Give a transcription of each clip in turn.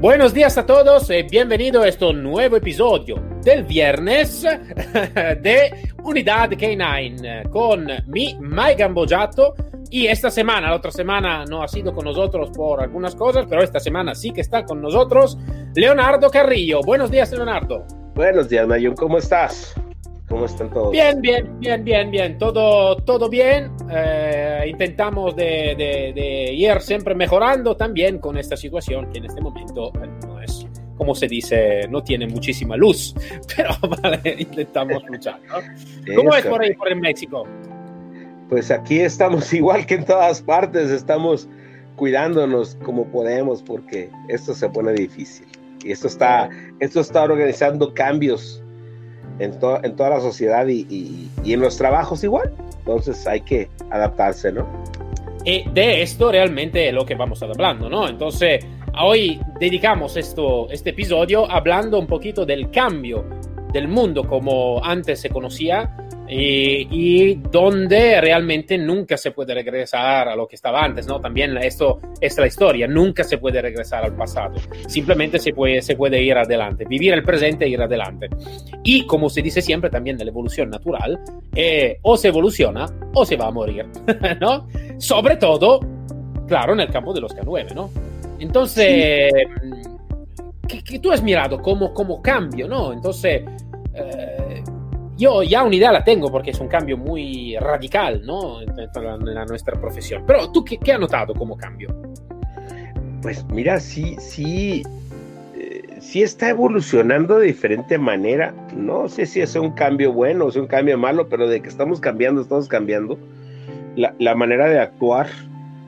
Buenos días a todos y bienvenido a este nuevo episodio del viernes de Unidad K9 con mi Mike Gambojato. Y esta semana, la otra semana no ha sido con nosotros por algunas cosas, pero esta semana sí que está con nosotros Leonardo Carrillo. Buenos días, Leonardo. Buenos días, Mayun. ¿Cómo estás? ¿Cómo están todos? Bien, bien, bien, bien, bien. Todo, todo bien. Eh, intentamos de, de, de, ir siempre mejorando también con esta situación que en este momento eh, no es, como se dice, no tiene muchísima luz. Pero vale, intentamos luchar. ¿no? ¿Cómo es por ahí, por en México? Pues aquí estamos igual que en todas partes. Estamos cuidándonos como podemos porque esto se pone difícil. Y esto está, esto está organizando cambios en, to en toda la sociedad y, y, y, en los trabajos igual. Entonces hay que adaptarse, ¿no? Y de esto realmente es lo que vamos a hablando, ¿no? Entonces, hoy dedicamos esto, este episodio hablando un poquito del cambio del mundo como antes se conocía y, y, donde realmente nunca se puede regresar a lo que estaba antes, ¿no? También esto es la historia, nunca se puede regresar al pasado, simplemente se puede, se puede ir adelante, vivir el presente e ir adelante. Y como se dice siempre también en la evolución natural, eh, o se evoluciona o se va a morir, ¿no? Sobre todo, claro, en el campo de los K9, ¿no? Entonces, sí. que, que, tú has mirado como, como cambio, ¿no? Entonces... Eh, yo ya una idea la tengo porque es un cambio muy radical ¿no? en, nuestra profesión. Pero tú, ¿qué, ¿qué, has notado como cambio? Pues mira, sí, sí, eh, sí está evolucionando de diferente manera. No sé si es un cambio bueno o es un cambio malo, pero de que estamos cambiando, estamos cambiando. La, la manera de actuar,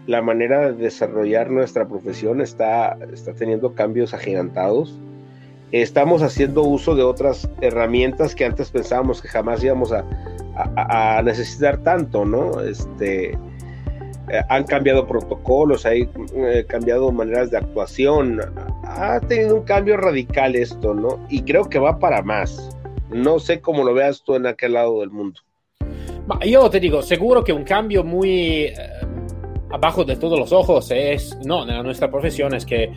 la manera de desarrollar nuestra profesión está, está teniendo cambios agigantados estamos haciendo uso de otras herramientas que antes pensábamos que jamás íbamos a, necesitar tanto, ¿no? Este, eh, han cambiado protocolos, hay eh, cambiado maneras de actuación, ha tenido un cambio radical esto, ¿no? Y creo que va para más. No sé cómo lo veas tú en aquel lado del mundo. Yo te digo, seguro que un cambio muy eh, abajo de todos los ojos es, no, en nuestra profesión es que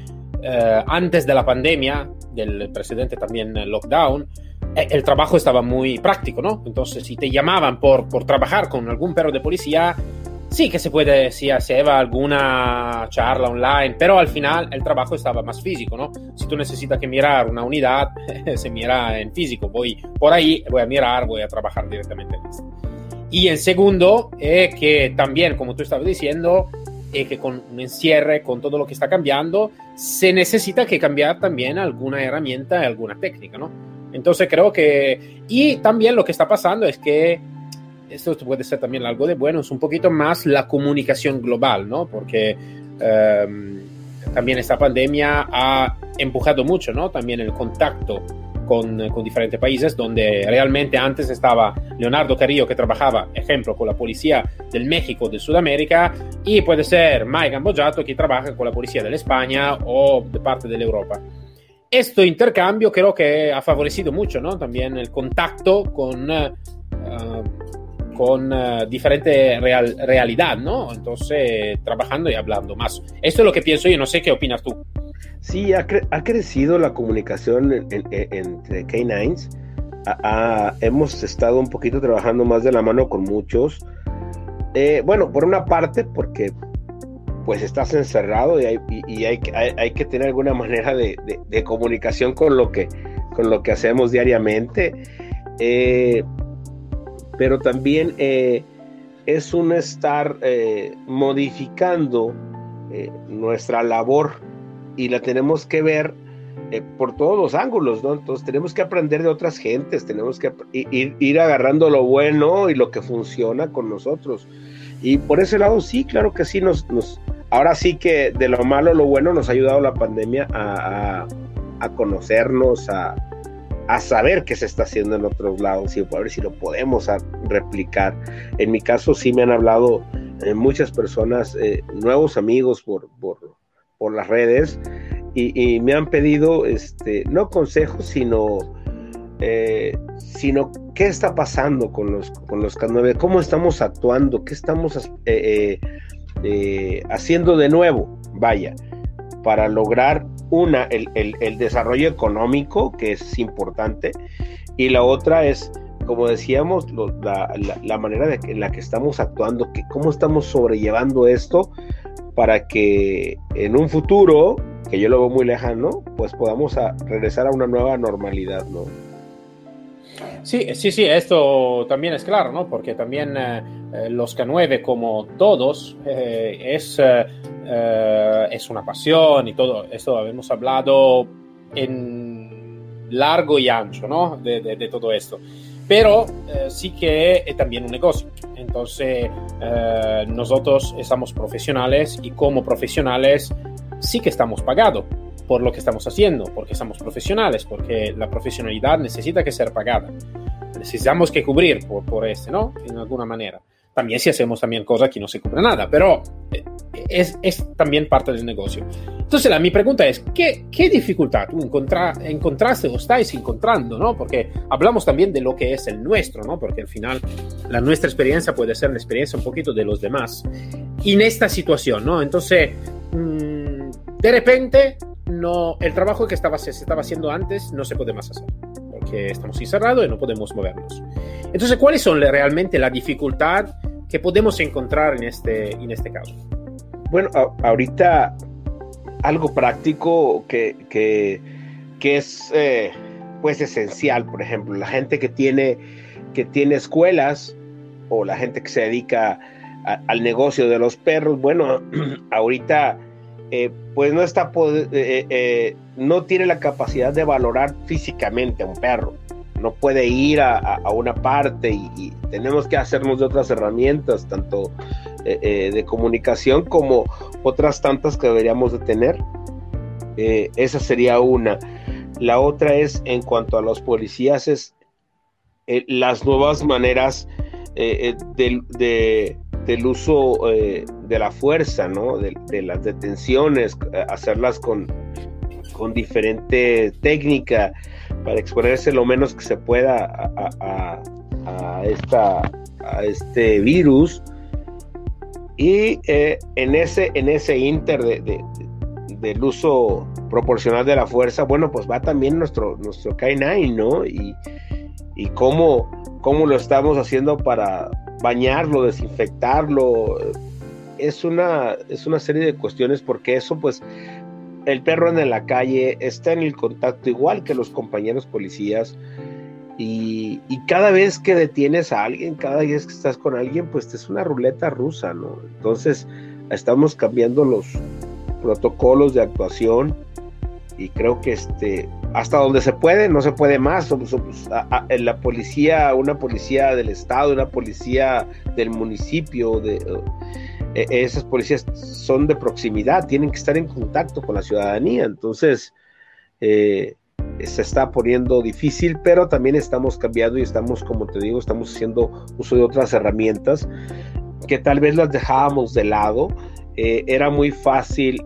eh, antes de la pandemia, del precedente también lockdown, eh, el trabajo estaba muy práctico, ¿no? Entonces, si te llamaban por, por trabajar con algún perro de policía, sí que se puede, si se hacía alguna charla online, pero al final el trabajo estaba más físico, ¿no? Si tú necesitas que mirar una unidad, se mira en físico, voy por ahí, voy a mirar, voy a trabajar directamente en esto. Y el segundo, es que también, como tú estabas diciendo, y que con un encierre, con todo lo que está cambiando, se necesita que cambiar también alguna herramienta, alguna técnica, ¿no? Entonces creo que... Y también lo que está pasando es que, esto puede ser también algo de bueno, es un poquito más la comunicación global, ¿no? Porque um, también esta pandemia ha empujado mucho, ¿no? También el contacto con, con, diferentes países, donde realmente antes estaba Leonardo Carrillo que trabajaba, ejemplo, con la policía del México, de Sudamérica, y puede ser Mike Gambojato que trabaja con la policía de España o de parte de Europa. Este intercambio creo que ha favorecido mucho, ¿no? También el contacto con, uh, con uh, diferente real, realidad, ¿no? Entonces, trabajando y hablando más. Esto es lo que pienso yo, no sé qué opinas tú. Sí, ha, cre ha crecido la comunicación en, en, entre K9s. hemos estado un poquito trabajando más de la mano con muchos. Eh, bueno, por una parte, porque pues estás encerrado y hay, que tener alguna manera de, comunicación con lo que, hacemos diariamente. Eh, pero también eh, es un estar modificando nuestra labor y la tenemos que ver eh, por todos los ángulos, ¿no? Entonces tenemos que aprender de otras gentes, tenemos que ir, ir, agarrando lo bueno y lo que funciona con nosotros. Y por ese lado sí, claro que sí, nos, nos ahora sí que de lo malo lo bueno nos ha ayudado la pandemia a, a, a conocernos, a, a saber qué se está haciendo en otros lados y a ver si lo podemos replicar. En mi caso sí me han hablado eh, muchas personas, eh, nuevos amigos por, por, por las redes y, me han pedido, este, no consejos, sino, eh, sino qué está pasando con los, con los K9, cómo estamos actuando, qué estamos haciendo de nuevo, vaya, para lograr una, el, el, desarrollo económico, que es importante, y la otra es, como decíamos, la, la, manera de, en la que estamos actuando, que cómo estamos sobrellevando esto para que en un futuro, que yo lo veo muy lejano, pues podamos regresar a una nueva normalidad, ¿no? Sí, sí, sí, esto también es claro, ¿no? Porque también eh, eh, los K9, como todos, eh, es, es una pasión y todo. Esto hemos hablado en largo y ancho, ¿no? De, todo esto. Pero sí que es también un negocio. Entonces, nosotros estamos profesionales y como profesionales sí que estamos pagados por lo que estamos haciendo, porque somos profesionales, porque la profesionalidad necesita que ser pagada. Necesitamos que cubrir por, por este, ¿no? En alguna manera. También si hacemos también cosas que no se cubre nada, pero eh, es, es también parte del negocio. Entonces, la, mi pregunta es, ¿qué, qué dificultad tú encontra, encontraste o estáis encontrando? ¿no? Porque hablamos también de lo que es el nuestro, ¿no? porque al final la nuestra experiencia puede ser la experiencia un poquito de los demás. Y en esta situación, ¿no? Entonces, mmm, de repente no, el trabajo que estaba, se estaba haciendo antes no se puede más hacer, porque estamos encerrados y no podemos movernos. Entonces, ¿cuáles son realmente la dificultad que podemos encontrar en este, en este caso? Bueno, ahorita algo práctico que, que, que es eh, pues esencial, por ejemplo, la gente que tiene, que tiene escuelas o la gente que se dedica al negocio de los perros, bueno, ahorita eh, pues no está eh, eh, no tiene la capacidad de valorar físicamente a un perro. No puede ir a, una parte y, tenemos que hacernos de otras herramientas, tanto de comunicación como otras tantas que deberíamos de tener. esa sería una. La otra es en cuanto a los policías, es las nuevas maneras de del uso eh, de la fuerza, ¿no? De, las detenciones, eh, hacerlas con, con diferente técnica para exponerse lo menos que se pueda a, esta, a este virus. Y eh, en, ese, en ese inter de, del uso proporcional de la fuerza, bueno, pues va también nuestro, nuestro K9, ¿no? Y, y cómo, cómo lo estamos haciendo para, bañarlo, desinfectarlo. Es una, es una serie de cuestiones porque eso pues el perro en la calle está en el contacto igual que los compañeros policías y, cada vez que detienes a alguien, cada vez que estás con alguien, pues es una ruleta rusa, ¿no? Entonces estamos cambiando los protocolos de actuación y creo que este hasta donde se puede, no se puede más. Somos, la policía, una policía del estado, una policía del municipio, de, eh, esas policías son de proximidad, tienen que estar en contacto con la ciudadanía. Entonces, eh, se está poniendo difícil, pero también estamos cambiando y estamos, como te digo, estamos haciendo uso de otras herramientas que tal vez las dejábamos de lado. Eh, era muy fácil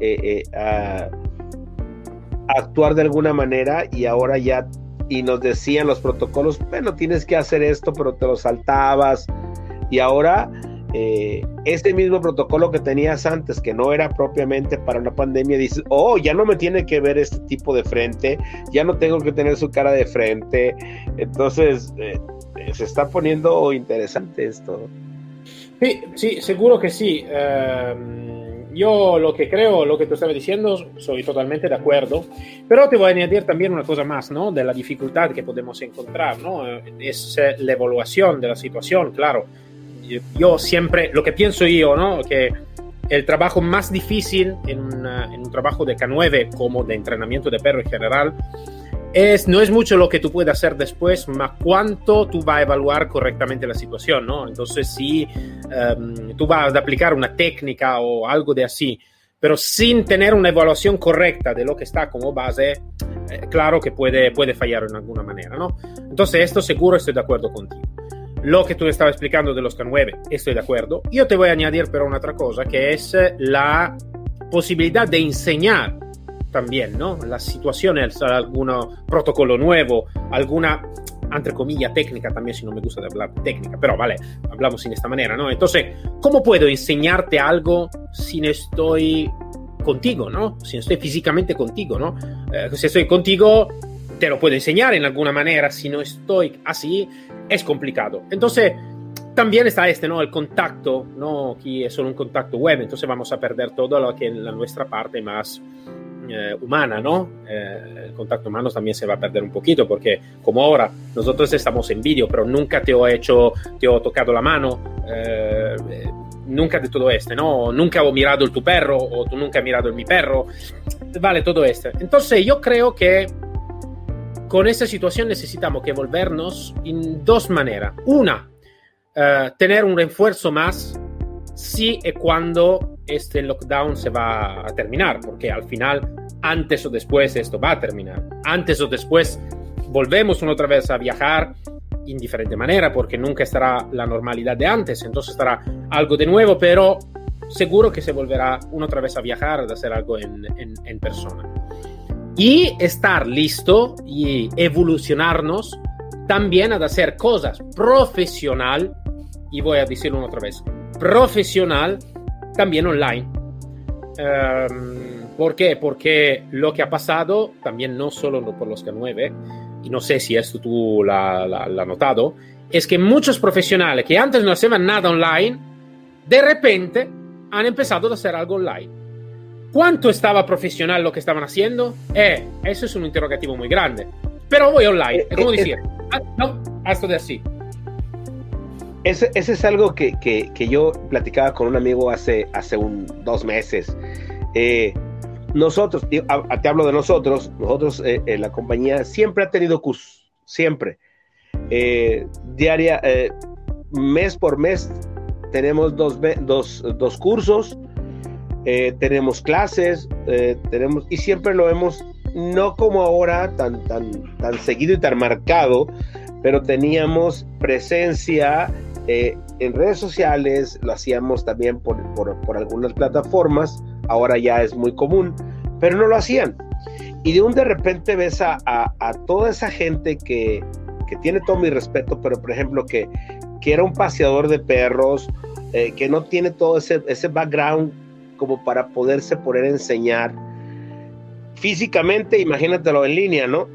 actuar de alguna manera y ahora ya, y nos decían los protocolos, bueno, tienes que hacer esto, pero te lo saltabas. Y ahora, eh, este mismo protocolo que tenías antes, que no era propiamente para una pandemia, dices, oh, ya no me tiene que ver este tipo de frente, ya no tengo que tener su cara de frente. Entonces, eh, se está poniendo interesante esto. Sí, sí, seguro que sí. Em, yo lo que creo, lo que tú estabas diciendo, soy totalmente de acuerdo, pero te voy a añadir también una cosa más, ¿no? De la dificultad que podemos encontrar, ¿no? Es eh, la evaluación de la situación, claro. Yo siempre, lo que pienso yo, ¿no? Que el trabajo más difícil en, en un trabajo de K9 como de entrenamiento de perro en general es, no es mucho lo que tú puedes hacer después, más cuánto tú vas a evaluar correctamente la situación, ¿no? Entonces, si um, tú vas a aplicar una técnica o algo de así, pero sin tener una evaluación correcta de lo que está como base, eh, claro que puede, puede fallar en alguna manera, ¿no? Entonces, esto seguro estoy de acuerdo contigo. Lo que tú estabas explicando de los K9, estoy de acuerdo. Yo te voy a añadir pero una otra cosa, que es la posibilidad de enseñar también, ¿no? Las situaciones, algún protocolo nuevo, alguna entre comillas, técnica también, si no me gusta de hablar técnica, pero vale, hablamos en esta manera, ¿no? Entonces, ¿cómo puedo enseñarte algo si no estoy contigo, ¿no? Si no estoy físicamente contigo, ¿no? Eh, si estoy contigo, te lo puedo enseñar en alguna manera, si no estoy así, es complicado. Entonces, también está este, ¿no? El contacto, ¿no? Aquí es solo un contacto web, entonces vamos a perder todo lo que es la nuestra parte más eh, humana, ¿no? Eh, el contacto humano también se va a perder un poquito porque como ahora nosotros estamos en vídeo, pero nunca te he hecho, te he tocado la mano, eh, nunca de todo esto, ¿no? Nunca he mirado el tu perro o tú nunca has mirado el mi perro, vale, todo esto. Entonces yo creo que con esta situación necesitamos que volvernos en dos maneras. Una, tener un refuerzo más si y cuando este lockdown se va a terminar, porque al final, antes o después, esto va a terminar. Antes o después, volvemos una otra vez a viajar en diferente manera, porque nunca estará la normalidad de antes, entonces estará algo de nuevo, pero seguro que se volverá una otra vez a viajar, a hacer algo en, en, en persona. Y estar listo y evolucionarnos también a hacer cosas profesional, y voy a decirlo una otra vez, profesional también online. Um, ¿Por qué? Porque lo que ha pasado, también no solo por los K9, y no sé si esto tú la, has notado, es que muchos profesionales que antes no hacían nada online, de repente han empezado a hacer algo online. ¿Cuánto estaba profesional lo que estaban haciendo? Eh, eso es un interrogativo muy grande. Pero voy online, es como eh, eh, decir, ah, no, esto de así. Ese, es algo que, yo platicaba con un amigo hace, hace un, dos meses. Eh, nosotros, te hablo de nosotros, nosotros, eh, en la compañía siempre ha tenido cursos, siempre. Eh, diaria, mes por mes, tenemos dos, dos, dos cursos, tenemos clases, tenemos, y siempre lo hemos, no como ahora, tan, tan, tan seguido y tan marcado, pero teníamos presencia eh, en redes sociales, lo hacíamos también por, por, algunas plataformas, ahora ya es muy común, pero no lo hacían. Y de un de repente ves a, a, toda esa gente que, que, tiene todo mi respeto, pero por ejemplo que, que era un paseador de perros, eh, que no tiene todo ese, ese background como para poderse poner a enseñar físicamente, imagínatelo en línea, ¿no?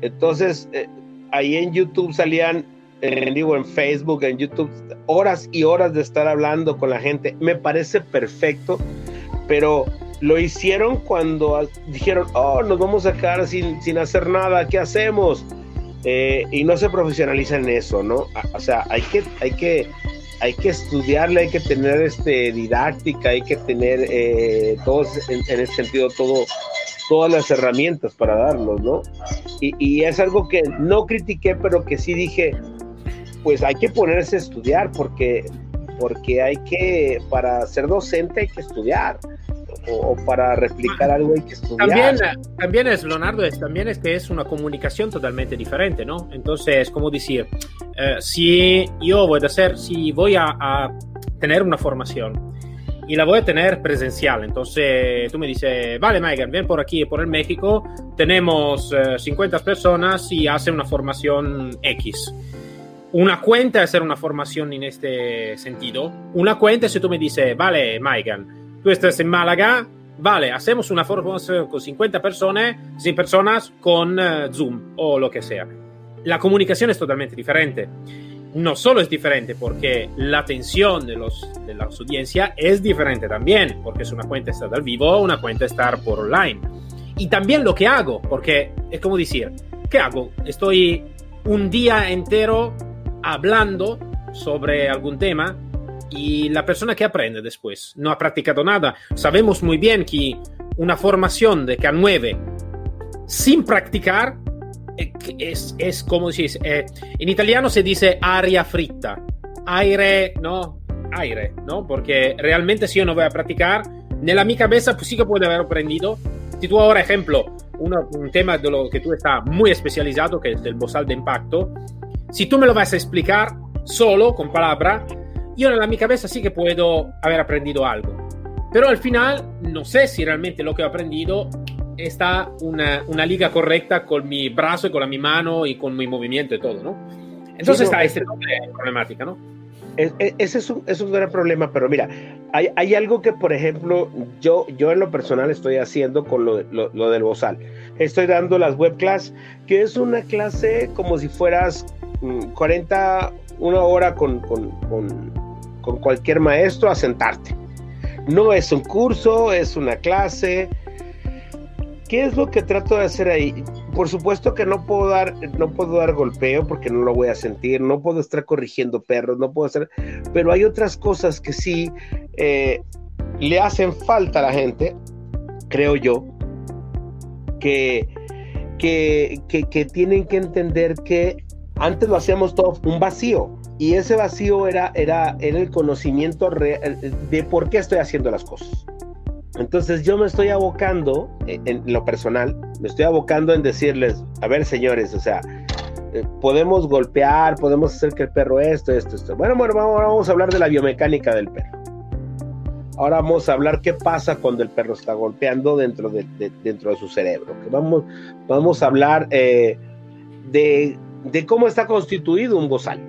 Entonces, eh, ahí en YouTube salían en, digo, en Facebook, en YouTube, horas y horas de estar hablando con la gente. Me parece perfecto, pero lo hicieron cuando dijeron, oh, nos vamos a quedar sin, sin hacer nada, ¿qué hacemos? Eh, y no se profesionalizan en eso, ¿no? O sea, hay que, hay que, hay que estudiarle, hay que tener este, didáctica, hay que tener eh, todos, en, en ese sentido, todo, todas las herramientas para darlos, ¿no? Y, y, es algo que no critiqué, pero que sí dije, pues hay que ponerse a estudiar porque, porque hay que, para ser docente hay que estudiar. O, para replicar algo hay que estudiar. También, es, Leonardo, es, también es que es una comunicación totalmente diferente, ¿no? Entonces, como decir, eh, si yo voy a hacer, si voy a, tener una formación y la voy a tener presencial, entonces tú me dices, vale, Megan, ven por aquí, por el México, tenemos 50 eh, personas y hace una formación X una cuenta es hacer una formación en este sentido. Una cuenta es si tú me dices, vale, Maigan, tú estás en Málaga, vale, hacemos una formación con 50 personas, 100 personas con uh, Zoom o lo que sea. La comunicación es totalmente diferente. No solo es diferente porque la atención de, los, de la audiencia es diferente también, porque es una cuenta estar al vivo una cuenta estar por online. Y también lo que hago, porque es como decir, ¿qué hago? Estoy un día entero hablando sobre algún tema y la persona que aprende después no ha practicado nada. Sabemos muy bien que una formación de K9 sin practicar eh, es, es como si eh, en italiano se dice aria fritta, aire, ¿no? Aire, ¿no? Porque realmente si yo no voy a practicar, nella mia cabeza pues sí que puede haber aprendido. Si tú ahora, ejemplo, un tema de lo que tú estás muy especializado, que es el bozal de impacto, si tú me lo vas a explicar solo, con palabra, yo en la mi cabeza sí que puedo haber aprendido algo. Pero al final no sé si realmente lo que he aprendido está una, una liga correcta con mi brazo y con la, mi mano y con mi movimiento y todo, ¿no? Entonces Sí, no, está es- esta problemática, ¿no? Es- es- ese es un, es un gran problema, pero mira, hay, hay algo que, por ejemplo, yo, yo en lo personal estoy haciendo con lo, lo- lo del bozal. Estoy dando las web class, que es una clase como si fueras 40, una hora con, con, con- cualquier maestro a sentarte. No es un curso, es una clase. ¿Qué es lo que trato de hacer ahí? Por supuesto que no puedo dar, no puedo dar golpeo porque no lo voy a sentir, no puedo estar corrigiendo perros, no puedo hacer, pero hay otras cosas que sí eh, le hacen falta a la gente, creo yo, que, que, que tienen que entender que antes lo hacíamos todo un vacío y ese vacío era, era, era el conocimiento de por qué estoy haciendo las cosas. Entonces yo me estoy abocando, eh, en lo personal, me estoy abocando en decirles, a ver señores, o sea, eh, podemos golpear, podemos hacer que el perro esto, esto, esto. Bueno, bueno, vamos, ahora vamos a hablar de la biomecánica del perro. Ahora vamos a hablar qué pasa cuando el perro está golpeando dentro de, de- dentro de su cerebro. Que vamos, vamos a hablar eh, de, de cómo está constituido un bozal.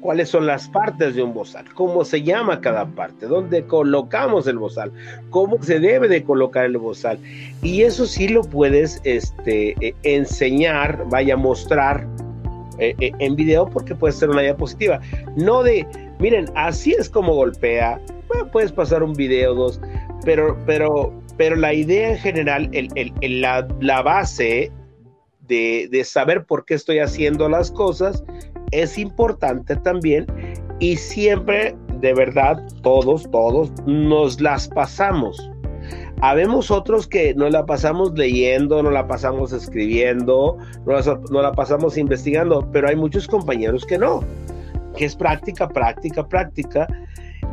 ¿Cuáles son las partes de un bozal? ¿Cómo se llama cada parte? ¿Dónde colocamos el bozal? ¿Cómo se debe de colocar el bozal? Y eso sí lo puedes este, eh, enseñar, vaya a mostrar eh, eh, en video porque puede ser una diapositiva. No de, miren, así es como golpea. Puedes pasar un video, dos, pero, pero, pero la idea en general, el, el- el- la, la base de, saber por qué estoy haciendo las cosas es importante también y siempre, de verdad, todos, todos nos las pasamos. Habemos otros que nos la pasamos leyendo, nos la pasamos escribiendo, nos la, pasamos investigando, pero hay muchos compañeros que no, que es práctica, práctica, práctica.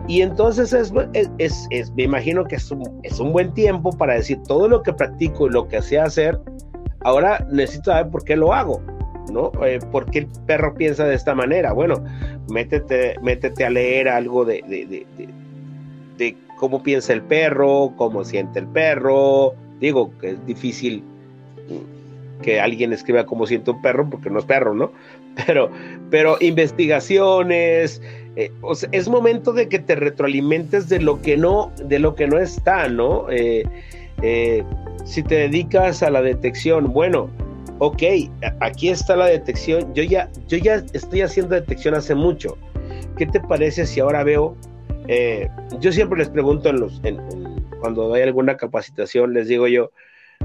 Y entonces es, es, es- es- me imagino que es un, es un buen tiempo para decir todo lo que practico y lo que sé hacer, ahora necesito saber por qué lo hago. ¿no? Eh, ¿Por qué el perro piensa de esta manera? Bueno, métete, métete a leer algo de, de, de, de, cómo piensa el perro, cómo siente el perro. Digo que es difícil mm, que alguien escriba cómo siente un perro porque no es perro, ¿no? Pero, pero investigaciones, eh, es momento de que te retroalimentes de lo que no, de lo que no está, ¿no? Eh, eh, si te dedicas a la detección, bueno, ok, aquí está la detección, yo ya, yo ya estoy haciendo detección hace mucho. ¿Qué te parece si ahora veo? eh, yo siempre les pregunto en los, cuando hay alguna capacitación, les digo yo,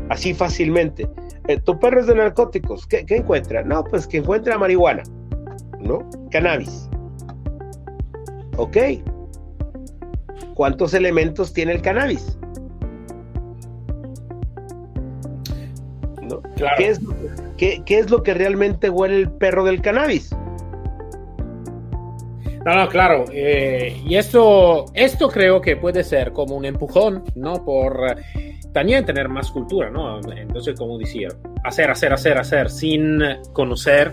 así fácilmente, eh, tu perro es de narcóticos, ¿qué, qué encuentra? No, pues que encuentra marihuana, ¿no? Cannabis. Ok. ¿Cuántos elementos tiene el cannabis? Claro. ¿Qué es, qué, qué es lo que realmente huele el perro del cannabis? No, no, claro. eh, y esto, esto creo que puede ser como un empujón, ¿no? Por eh, también tener más cultura, ¿no? Entonces, como decía, hacer, hacer, hacer, hacer sin conocer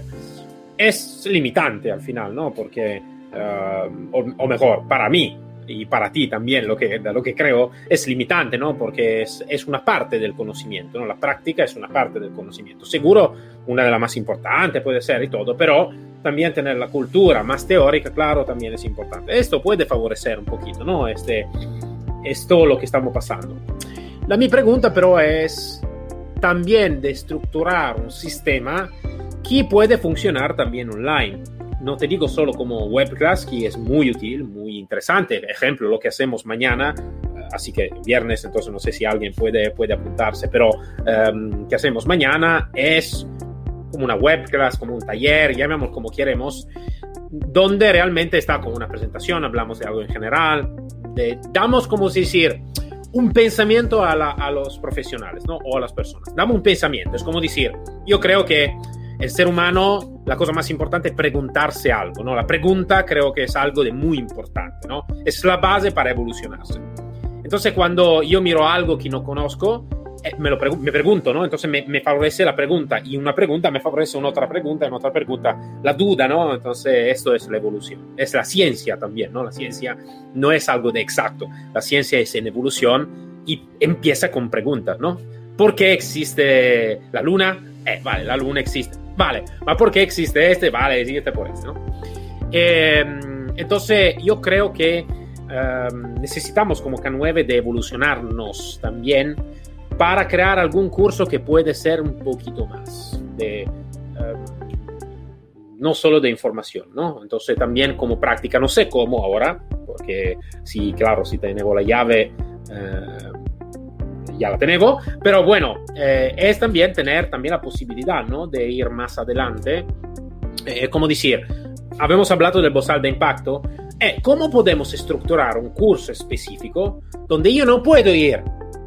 es limitante al final, ¿no? Porque, eh, o, o mejor, para mí y para ti también, lo que, lo que creo, es limitante, ¿no? Porque es, es una parte del conocimiento, ¿no? La práctica es una parte del conocimiento. Seguro una de las más importantes puede ser y todo, pero también tener la cultura más teórica, claro, también es importante. Esto puede favorecer un poquito, ¿no? Este, es todo lo que estamos pasando. La mi pregunta, pero, es también de estructurar un sistema que puede funcionar también online. No te digo solo como web class, que es muy útil, muy interesante. Ejemplo, lo que hacemos mañana, eh, así que viernes, entonces no sé si alguien puede, puede apuntarse, pero um, que hacemos mañana es como una web class, como un taller, llamemos como queremos, donde realmente está como una presentación, hablamos de algo en general, damos como decir un pensamiento a, a, los profesionales, ¿no? O a las personas. Damos un pensamiento, es como decir, yo creo que el ser humano, la cosa más importante es preguntarse algo, ¿no? La pregunta creo que es algo de muy importante, ¿no? Es la base para evolucionarse. Entonces cuando yo miro algo que no conozco, eh, me, lo me pregunto, ¿no? Entonces me, me, favorece la pregunta y una pregunta me favorece una otra pregunta una otra pregunta, la duda, ¿no? Entonces esto es la evolución, es la ciencia también, ¿no? La ciencia no es algo de exacto, la ciencia es en evolución y empieza con preguntas, ¿no? ¿Por qué existe la luna? Eh, vale, la luna existe, vale, ¿ma por qué existe este? Vale, existe por esto, ¿no? Eh, entonces yo creo que um, necesitamos como K9 de evolucionarnos también para crear algún curso que puede ser un poquito más de... Um, no solo de información, ¿no? Entonces también como práctica, no sé cómo ahora, porque sí, claro, si tenemos la llave, eh, ya la tenemos, pero bueno, eh, es también tener también la posibilidad, ¿no? De ir más adelante, eh, como decir, habíamos hablado del bozal de impacto, eh, ¿cómo podemos estructurar un curso específico donde yo no puedo ir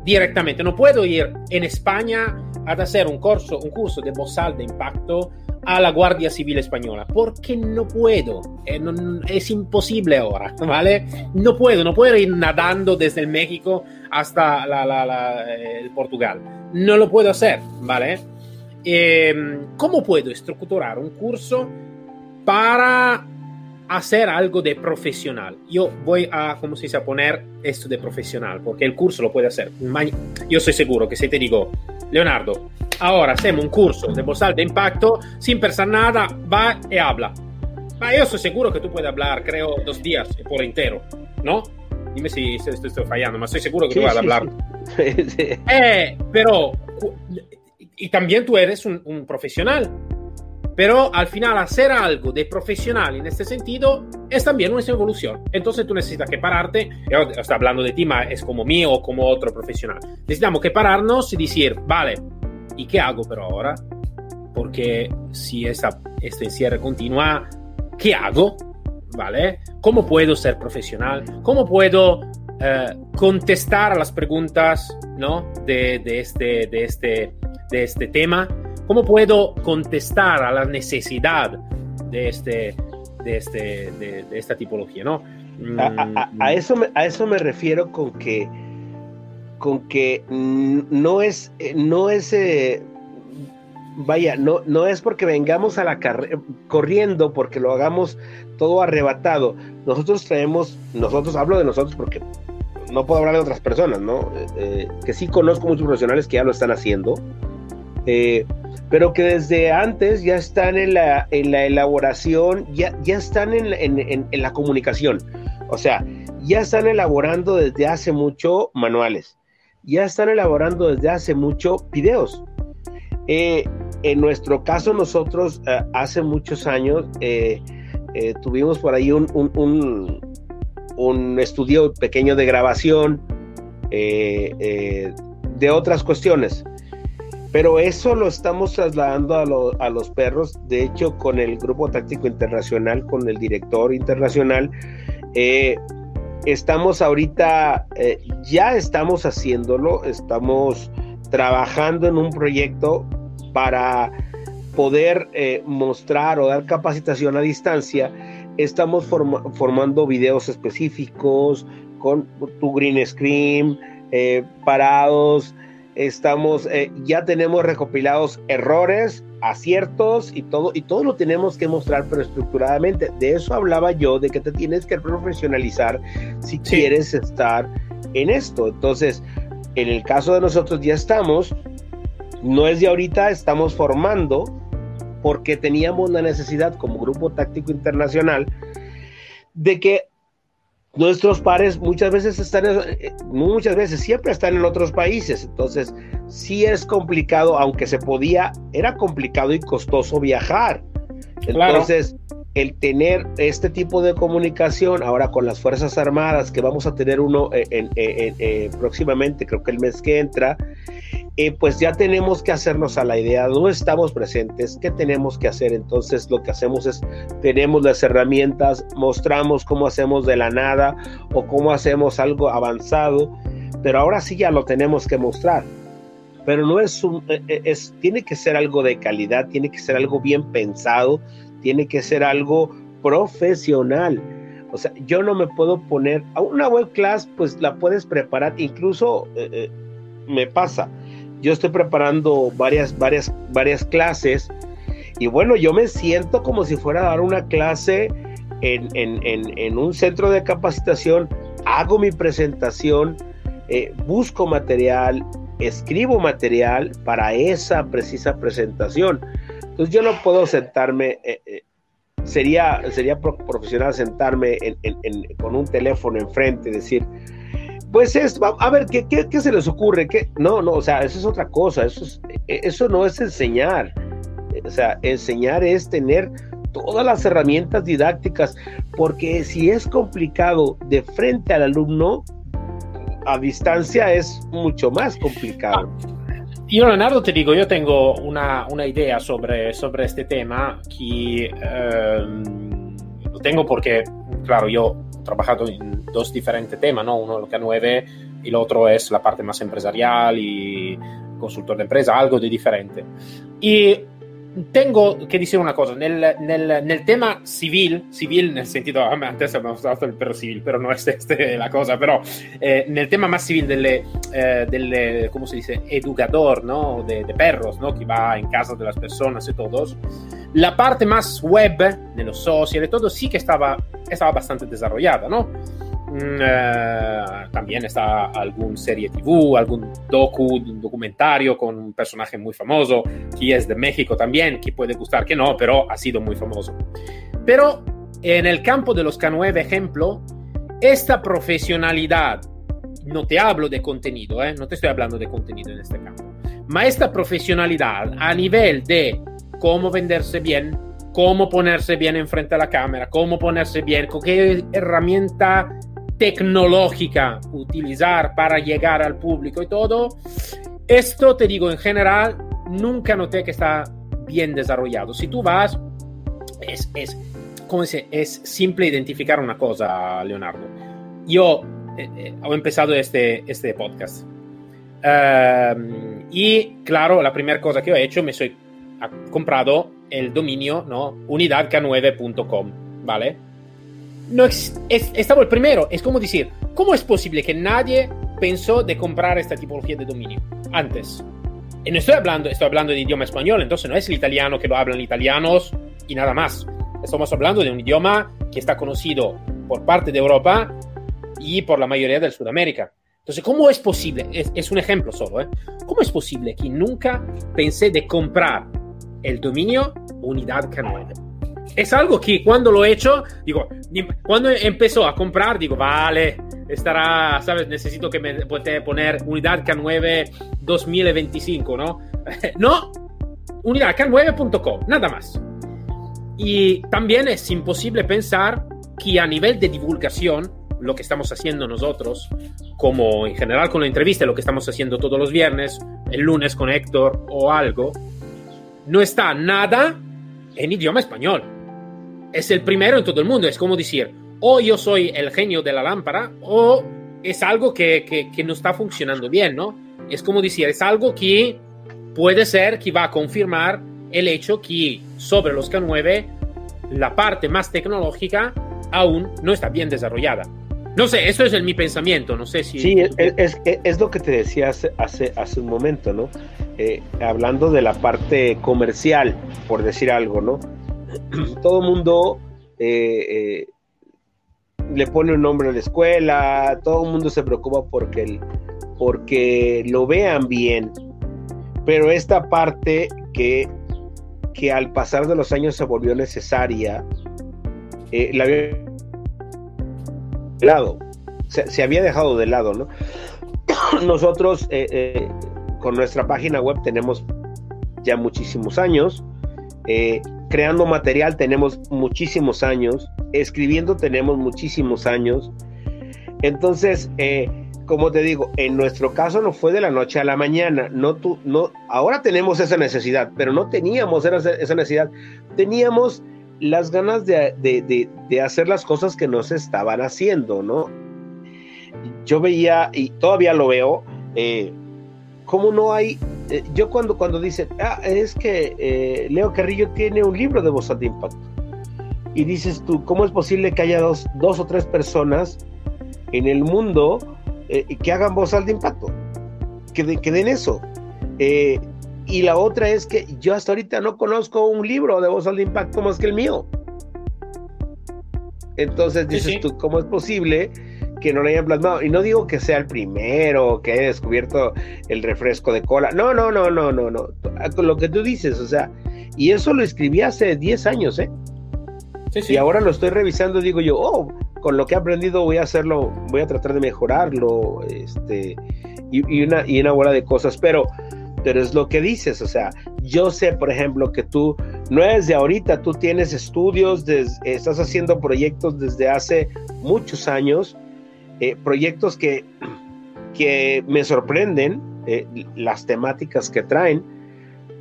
directamente, no puedo ir en España a hacer un curso, un curso de bozal de impacto a la Guardia Civil Española, porque no puedo, eh, es imposible ahora, ¿vale? No puedo, no puedo ir nadando desde el México hasta la, el Portugal, no lo puedo hacer, ¿vale? Eh, ¿Cómo puedo estructurar un curso para hacer algo de profesional. Yo voy a, ¿cómo se dice?, a poner esto de profesional, porque el curso lo puede hacer. Yo estoy seguro que si te digo, Leonardo, ahora hacemos un curso de bozal de impacto, sin pensar nada, va y habla. Ma yo estoy seguro que tú puedes hablar, creo, dos días por entero, ¿no? Dime si, si estoy, estoy, fallando, pero estoy seguro que sí, tú vas sí, a hablar. Sí. Eh, pero, y también tú eres un, un profesional. Pero al final hacer algo de profesional en este sentido es también una evolución. Entonces tú necesitas que pararte, yo estoy hablando de ti, es como mío o como otro profesional. Necesitamos que pararnos y decir, vale, ¿y qué hago pero ahora? Porque si esta, este encierre continúa, ¿qué hago? ¿Vale? ¿Cómo puedo ser profesional? ¿Cómo puedo eh, contestar a las preguntas ¿no? de, este, de, este, de este tema? ¿Cómo puedo contestar a la necesidad de, este, de, este, de, de esta tipología? ¿no? A, a, a, eso me, a eso me refiero con que, con que no es, no es eh, vaya, no, no es porque vengamos a la corriendo, porque lo hagamos todo arrebatado. Nosotros traemos, nosotros hablo de nosotros porque no puedo hablar de otras personas, ¿no? Eh, que sí conozco muchos profesionales que ya lo están haciendo. Eh, pero que desde antes ya están en la, en la elaboración, ya, ya están en, en, en, la comunicación. O sea, ya están elaborando desde hace mucho manuales, ya están elaborando desde hace mucho videos. Eh, en nuestro caso, nosotros eh, hace muchos años eh, tuvimos por ahí un, un, un, estudio pequeño de grabación de otras cuestiones pero eso lo estamos trasladando a, lo, a, los perros, de hecho con el Grupo Táctico Internacional, con el director internacional, eh, estamos ahorita, eh, ya estamos haciéndolo, estamos trabajando en un proyecto para poder eh, mostrar o dar capacitación a distancia. Estamos form formando videos específicos con tu green screen, parados, estamos, eh, ya tenemos recopilados errores, aciertos y todo, y todo lo tenemos que mostrar, pero estructuradamente. De eso hablaba yo, de que te tienes que profesionalizar si sí. quieres estar en esto. Entonces, en el caso de nosotros ya estamos, no es de ahorita, estamos formando porque teníamos la necesidad como grupo táctico internacional de que nuestros pares muchas veces están, muchas veces siempre están en otros países, entonces sí es complicado, aunque se podía, era complicado y costoso viajar. Entonces, claro. el tener este tipo de comunicación ahora con las Fuerzas Armadas, que vamos a tener uno en, en, en, eh, próximamente, creo que el mes que entra, eh, pues ya tenemos que hacernos a la idea, no estamos presentes, ¿qué tenemos que hacer? Entonces lo que hacemos es, tenemos las herramientas, mostramos cómo hacemos de la nada o cómo hacemos algo avanzado, pero ahora sí ya lo tenemos que mostrar. Pero no es un, es, tiene que ser algo de calidad, tiene que ser algo bien pensado, tiene que ser algo profesional. O sea, yo no me puedo poner a una web class, pues la puedes preparar, incluso eh, eh, me pasa. Yo estoy preparando varias, varias, varias clases y bueno, yo me siento como si fuera a dar una clase en, en, un centro de capacitación, hago mi presentación, eh, busco material, escribo material para esa precisa presentación. Entonces yo no puedo sentarme, eh, eh, sería, sería profesional sentarme con un teléfono enfrente y decir, pues es, a ver, ¿qué, qué, se les ocurre? ¿Qué? No, no, o sea, eso es otra cosa, eso, eso no es enseñar. O sea, enseñar es tener todas las herramientas didácticas, porque si es complicado de frente al alumno, a distancia es mucho más complicado. Yo, Leonardo, te digo, yo tengo una, una idea sobre, sobre este tema que eh, lo tengo porque, claro, yo trabajado en dos diferentes temas, ¿no? Uno el K9 y el otro es la parte más empresarial y consultor de empresa, algo de diferente. Y tengo que decir una cosa, nel, nel, nel tema civil, civil nel sentido, a me adesso abbiamo usato il perro civil, però non è questa la cosa, però eh, nel tema más civil delle, eh, delle, ¿cómo se dice? Educador, ¿no? De, de, perros, ¿no? Que va en casa de las personas y todos. La parte más web, de los socios y todo, sí que estaba, estaba bastante desarrollada, ¿no? Mm, eh, también está algún serie TV, algún docu, documentario con un personaje muy famoso, que es de México también, que puede gustar que no, pero ha sido muy famoso. Pero en el campo de los K9, ejemplo, esta profesionalidad, no te hablo de contenido, ¿eh? no te estoy hablando de contenido en este campo, ma esta profesionalidad a nivel de cómo venderse bien, cómo ponerse bien enfrente a la cámara, cómo ponerse bien, con qué herramienta tecnológica utilizar para llegar al público y todo, esto te digo en general, nunca noté que está bien desarrollado. Si tú vas, es, es, ¿cómo se, es simple identificar una cosa, Leonardo. Yo eh, eh, he empezado este, este podcast. Uh, y claro, la primera cosa que he hecho, me soy comprado el dominio, ¿no? unidadk9.com, ¿vale? No es, estaba el primero. Es como decir, ¿cómo es posible que nadie pensó de comprar esta tipología de dominio antes? Y no estoy hablando, estoy hablando de idioma español, entonces no es el italiano que lo hablan italianos y nada más. Estamos hablando de un idioma que está conocido por parte de Europa y por la mayoría de Sudamérica. Entonces, ¿cómo es posible? Es, es un ejemplo solo, ¿eh? ¿Cómo es posible que nunca pensé de comprar el dominio Unidad K9? Es algo que cuando lo he hecho, digo, cuando empezó a comprar, digo, vale, estará, ¿sabes? Necesito que me poner unidad K9 2025, ¿no? no, unidad K9.com, nada más. Y también es imposible pensar que a nivel de divulgación, lo que estamos haciendo nosotros, como en general con la entrevista, lo que estamos haciendo todos los viernes, el lunes con Héctor o algo, no está nada en idioma español es el primero en todo el mundo. Es como decir, o yo soy el genio de la lámpara, o es algo que, que, no está funcionando bien, ¿no? Es como decir, es algo que puede ser que va a confirmar el hecho que sobre los K9 la parte más tecnológica aún no está bien desarrollada. No sé, eso es el, mi pensamiento, no sé si... Sí, es, es, lo que te decía hace, hace, hace un momento, ¿no? Eh, hablando de la parte comercial, por decir algo, ¿no? Todo el mundo eh, eh, le pone un nombre a la escuela, todo el mundo se preocupa porque, porque lo vean bien, pero esta parte que, que al pasar de los años se volvió necesaria, eh, la había se, había dejado de lado, ¿no? Nosotros con nuestra página web tenemos ya muchísimos años, creando material tenemos muchísimos años, escribiendo tenemos muchísimos años. Entonces, eh, como te digo, en nuestro caso no fue de la noche a la mañana. No, tú, no, ahora tenemos esa necesidad, pero no teníamos esa necesidad. Teníamos las ganas de, de, de, hacer las cosas que no se estaban haciendo, ¿no? Yo veía, y todavía lo veo, eh, cómo no hay eh, yo cuando, cuando dicen, ah, es que eh, Leo Carrillo tiene un libro de voz de impacto. y dices tú, ¿cómo es posible que haya dos, dos o tres personas en el mundo eh, que hagan voz al de impacto? Que, de, que den eso. Y la otra es que yo hasta ahorita no conozco un libro de voz al de impacto más que el mío. Entonces dices Sí, sí. tú, ¿cómo es posible que no lo hayan plasmado? Y no digo que sea el primero que haya descubierto el refresco de cola. No, no, no, no, no, no. Lo que tú dices, o sea, y eso lo escribí hace 10 años, ¿eh? Sí, sí. Y ahora lo estoy revisando y digo yo, oh, con lo que he aprendido voy a hacerlo, voy a tratar de mejorarlo, este, y, y una, y una bola de cosas, pero, pero es lo que dices, o sea, yo sé, por ejemplo, que tú no es de ahorita, tú tienes estudios, des- estás haciendo proyectos desde hace muchos años, eh, proyectos que, que me sorprenden, eh, las temáticas que traen,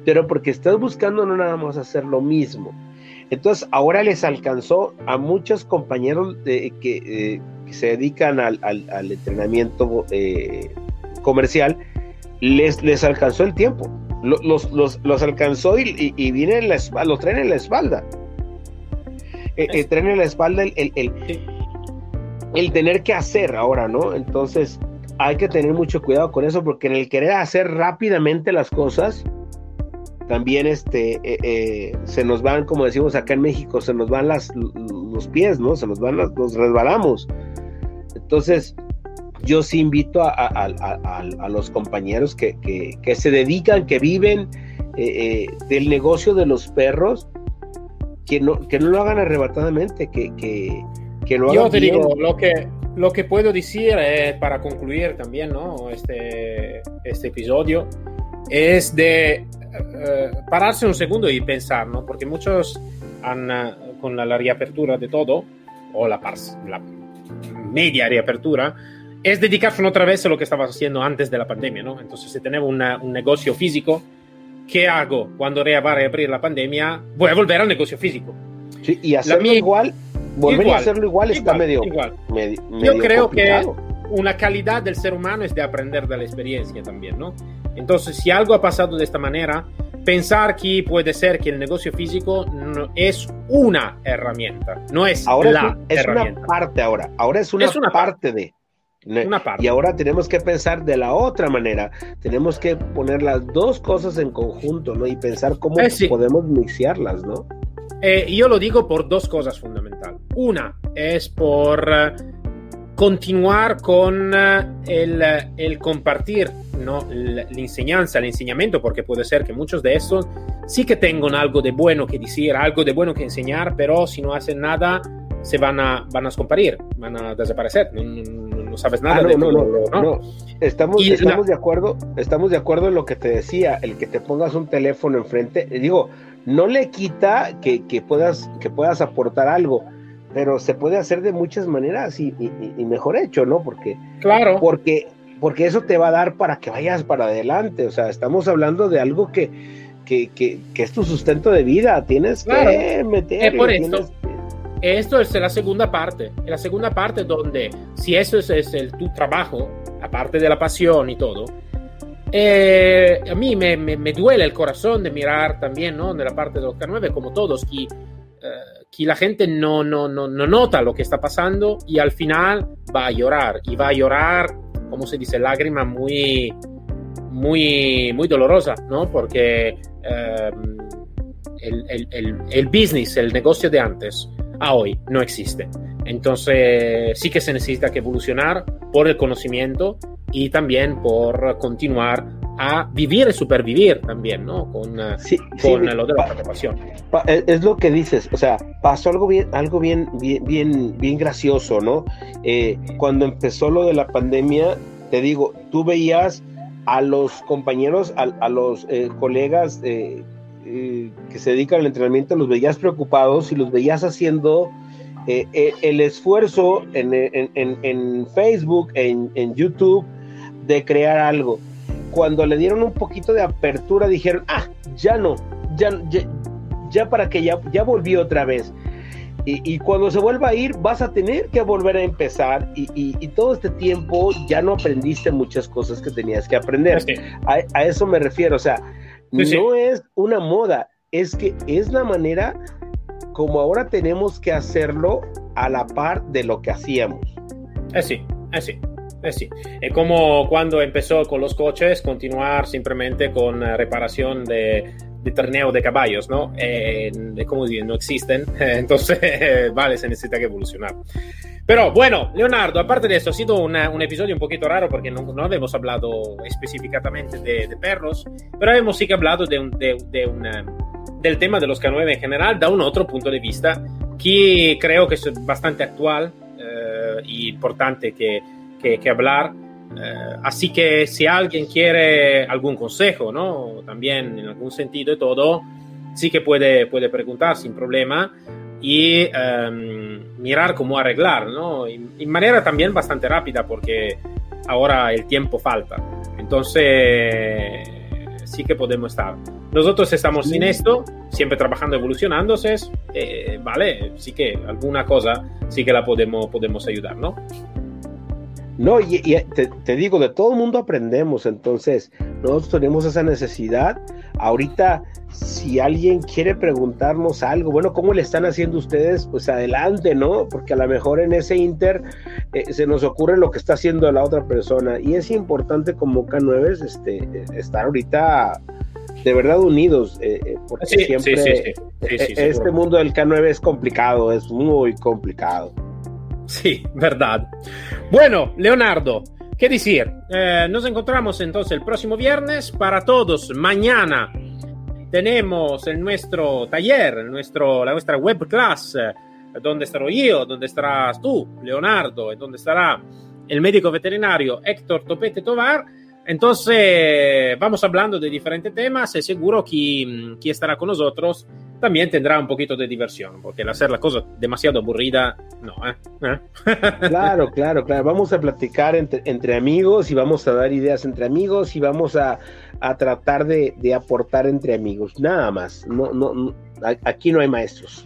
pero porque estás buscando no nada más hacer lo mismo. Entonces, ahora les alcanzó a muchos compañeros eh, que, eh, que se dedican al, al- al entrenamiento comercial, les, les alcanzó el tiempo. Lo- Los, los, los alcanzó y, y, y vienen en la espalda, los traen en la espalda. Eh, eh, traen en la espalda el, el. El tener que hacer ahora, ¿no? Entonces, hay que tener mucho cuidado con eso, porque en el querer hacer rápidamente las cosas, también este, eh, eh, se nos van, como decimos acá en México, se nos van las, los pies, ¿no? Se nos van, las, nos resbalamos. Entonces, yo sí invito a, los compañeros que, que- se dedican, que viven eh, del negocio de los perros, que no, que no lo hagan arrebatadamente, que, que lo Yo te bien. digo, lo que, lo que puedo decir eh, para concluir también ¿no? este, este episodio es de eh, pararse un segundo y pensar, ¿no? porque muchos han, eh, con la, la reapertura de todo, o la, la media reapertura, es dedicarse otra vez a lo que estabas haciendo antes de la pandemia. ¿no? Entonces, si tenemos una- un negocio físico, ¿qué hago cuando va a reabrir la pandemia? Voy a volver al negocio físico. Sí, y hacerlo mía- igual, volver igual, a hacerlo igual, está Igual, medio, igual. medi- Yo medio creo que complicado. una calidad del ser humano es de aprender de la experiencia también, ¿no? Entonces, si algo ha pasado de esta manera, pensar que puede ser que el negocio físico no es una herramienta, no es Ahora es, la es una herramienta. parte ahora, ahora es una, Es una parte de. Una parte. Y ahora tenemos que pensar de la otra manera. Tenemos que poner las dos cosas en conjunto, ¿no? Y pensar cómo Eh, sí. podemos mixearlas, ¿no? Eh, yo lo digo por dos cosas fundamentales. Una es por eh, continuar con eh, el, eh, el compartir ¿no? la, la enseñanza, el enseñamiento, porque puede ser que muchos de estos sí que tengan algo de bueno que decir, algo de bueno que enseñar, pero si no hacen nada, se van a, van a descomparir, van a desaparecer. No, no- no sabes nada Ah, no, de no, no, no. Estamos, Y estamos la- de acuerdo, estamos de acuerdo en lo que te decía, el que te pongas un teléfono enfrente, digo, no le quita que, que puedas, que puedas aportar algo, pero se puede hacer de muchas maneras y, y- y mejor hecho, ¿no? Porque, Claro. porque, porque eso te va a dar para que vayas para adelante. O sea, estamos hablando de algo que, que, que, que es tu sustento de vida. Tienes Claro. que meterle, Es por esto. que- Esto es la segunda parte. La segunda parte donde, si eso es, es el, tu trabajo, aparte de la pasión y todo, eh, a mí me, me- me duele el corazón de mirar también, ¿no? De la parte de Oscar 9, como todos, que, eh, que la gente no, no, no, no nota lo que está pasando y al final va a llorar. Y va a llorar, como se dice, lágrima muy, muy, muy dolorosa, ¿no? Porque eh, el, el, el, el business, el negocio de antes, a hoy no existe. Entonces sí que se necesita que evolucionar por el conocimiento y también por continuar a vivir y supervivir también, ¿no? Con, eh, Sí, con sí, lo de la preocupación. Pa- Es lo que dices, o sea, pasó algo bien, algo bien, bien, bien, bien gracioso, ¿no? Eh, cuando empezó lo de la pandemia, te digo, tú veías a los compañeros, a, a los eh, colegas eh, eh, que se dedican al entrenamiento, los veías preocupados y los veías haciendo eh, eh, el esfuerzo en, en- en- en Facebook, en, en YouTube, de crear algo. Cuando le dieron un poquito de apertura, dijeron, ah, ya no, ya, ya, ya para que ya, ya volví otra vez. Y, y cuando se vuelva a ir, vas a tener que volver a empezar. Y, y- y todo este tiempo ya no aprendiste muchas cosas que tenías que aprender. Sí. A, a eso me refiero. O sea, Sí, sí. no es una moda, es que es la manera como ahora tenemos que hacerlo a la par de lo que hacíamos. Eh sí, eh sí. Eh es como cuando empezó con los coches, continuar simplemente con eh, reparación de, de torneo de caballos, ¿no? Eh, como digo, no existen, entonces, vale, se necesita que evolucionar. Pero bueno, Leonardo, aparte de eso, ha sido una, un episodio un poquito raro porque no, no hemos hablado específicamente de, de, perros, pero hemos sí que hablado de un, de, de una, del tema de los K9 en general da un otro punto de vista que creo que es bastante actual eh, y importante que, que, que hablar. Eh, así que si alguien quiere algún consejo, ¿no? También en algún sentido de todo, sí que puede, puede preguntar sin problema y um, mirar cómo arreglar, ¿no? En manera también bastante rápida porque ahora el tiempo falta. Entonces, sí que podemos estar. Nosotros estamos sí. en esto, siempre trabajando, evolucionándose, eh, ¿vale? Sí que alguna cosa sí que la podemos, podemos ayudar, ¿no? No, y, y te, te, digo, de todo el mundo aprendemos, entonces nosotros tenemos esa necesidad. Ahorita, si alguien quiere preguntarnos algo, bueno, ¿cómo le están haciendo ustedes? Pues adelante, ¿no? Porque a lo mejor en ese inter eh, se nos ocurre lo que está haciendo la otra persona. Y es importante como K9 este, estar ahorita de verdad unidos, eh, eh porque sí, siempre sí, sí, este mundo del K9 es complicado, es muy complicado. Sí, verdad. Bueno, Leonardo, ¿qué decir? Eh, nos encontramos entonces el próximo viernes. Para todos, mañana tenemos en nuestro taller, nuestro, la nuestra web class, donde estaré yo, donde estarás tú, Leonardo, y donde estará el médico veterinario Héctor Topete Tovar. Entonces, vamos hablando de diferentes temas seguro que quien estará con nosotros también tendrá un poquito de diversión, porque el hacer la cosa demasiado aburrida, no, ¿eh? ¿Eh? Claro, claro, claro. Vamos a platicar entre, entre, amigos y vamos a dar ideas entre amigos y vamos a, a tratar de, de, aportar entre amigos, nada más. No, no, no, aquí no hay maestros.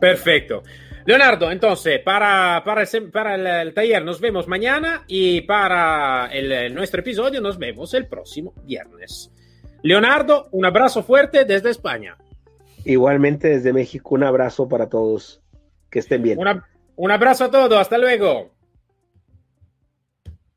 Perfecto. Leonardo, entonces, para, para, el, para el, el, taller nos vemos mañana y para el, nuestro episodio nos vemos el próximo viernes. Leonardo, un abrazo fuerte desde España. Igualmente desde México, un abrazo para todos. Que estén bien. Un abrazo a todos, hasta luego.